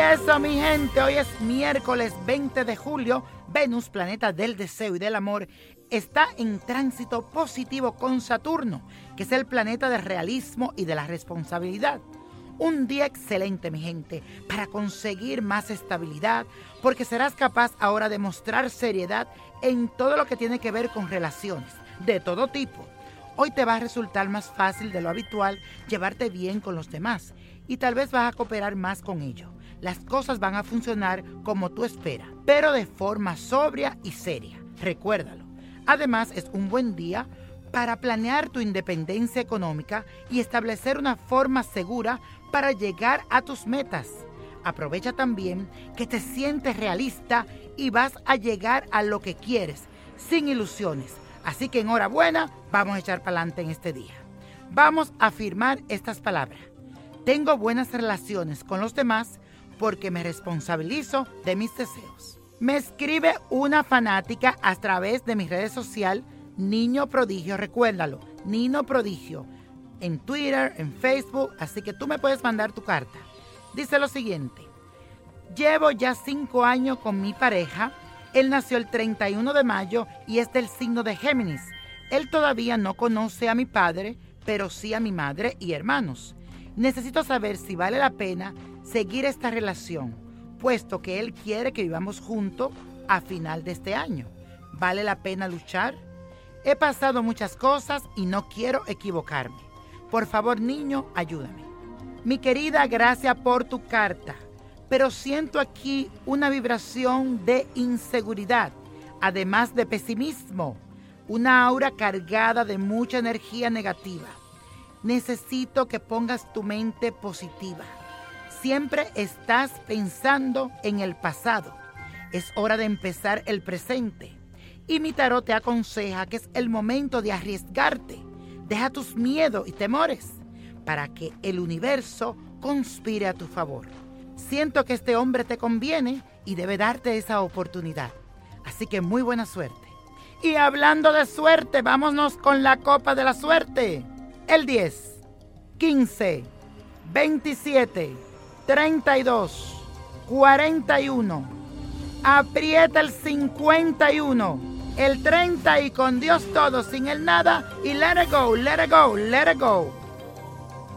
Eso, mi gente, hoy es miércoles 20 de julio. Venus, planeta del deseo y del amor, está en tránsito positivo con Saturno, que es el planeta del realismo y de la responsabilidad. Un día excelente, mi gente, para conseguir más estabilidad, porque serás capaz ahora de mostrar seriedad en todo lo que tiene que ver con relaciones, de todo tipo. Hoy te va a resultar más fácil de lo habitual llevarte bien con los demás y tal vez vas a cooperar más con ellos. Las cosas van a funcionar como tú esperas, pero de forma sobria y seria. Recuérdalo. Además, es un buen día para planear tu independencia económica y establecer una forma segura para llegar a tus metas. Aprovecha también que te sientes realista y vas a llegar a lo que quieres, sin ilusiones. Así que enhorabuena, vamos a echar para adelante en este día. Vamos a afirmar estas palabras. Tengo buenas relaciones con los demás porque me responsabilizo de mis deseos. Me escribe una fanática a través de mis redes sociales, Niño Prodigio, recuérdalo, Niño Prodigio, en Twitter, en Facebook, así que tú me puedes mandar tu carta. Dice lo siguiente, llevo ya cinco años con mi pareja, él nació el 31 de mayo y es del signo de Géminis. Él todavía no conoce a mi padre, pero sí a mi madre y hermanos. Necesito saber si vale la pena seguir esta relación puesto que Él quiere que vivamos juntos a final de este año. ¿Vale la pena luchar? He pasado muchas cosas y no quiero equivocarme. Por favor, niño, ayúdame. Mi querida, gracias por tu carta, pero siento aquí una vibración de inseguridad, además de pesimismo, una aura cargada de mucha energía negativa. Necesito que pongas tu mente positiva Siempre estás pensando en el pasado. Es hora de empezar el presente. Y mi tarot te aconseja que es el momento de arriesgarte. Deja tus miedos y temores para que el universo conspire a tu favor. Siento que este hombre te conviene y debe darte esa oportunidad. Así que muy buena suerte. Y hablando de suerte, vámonos con la copa de la suerte. El 10, 15, 27. 32, 41. Aprieta el 51, el 30 y con Dios todo, sin el nada y let it go, let it go, let it go.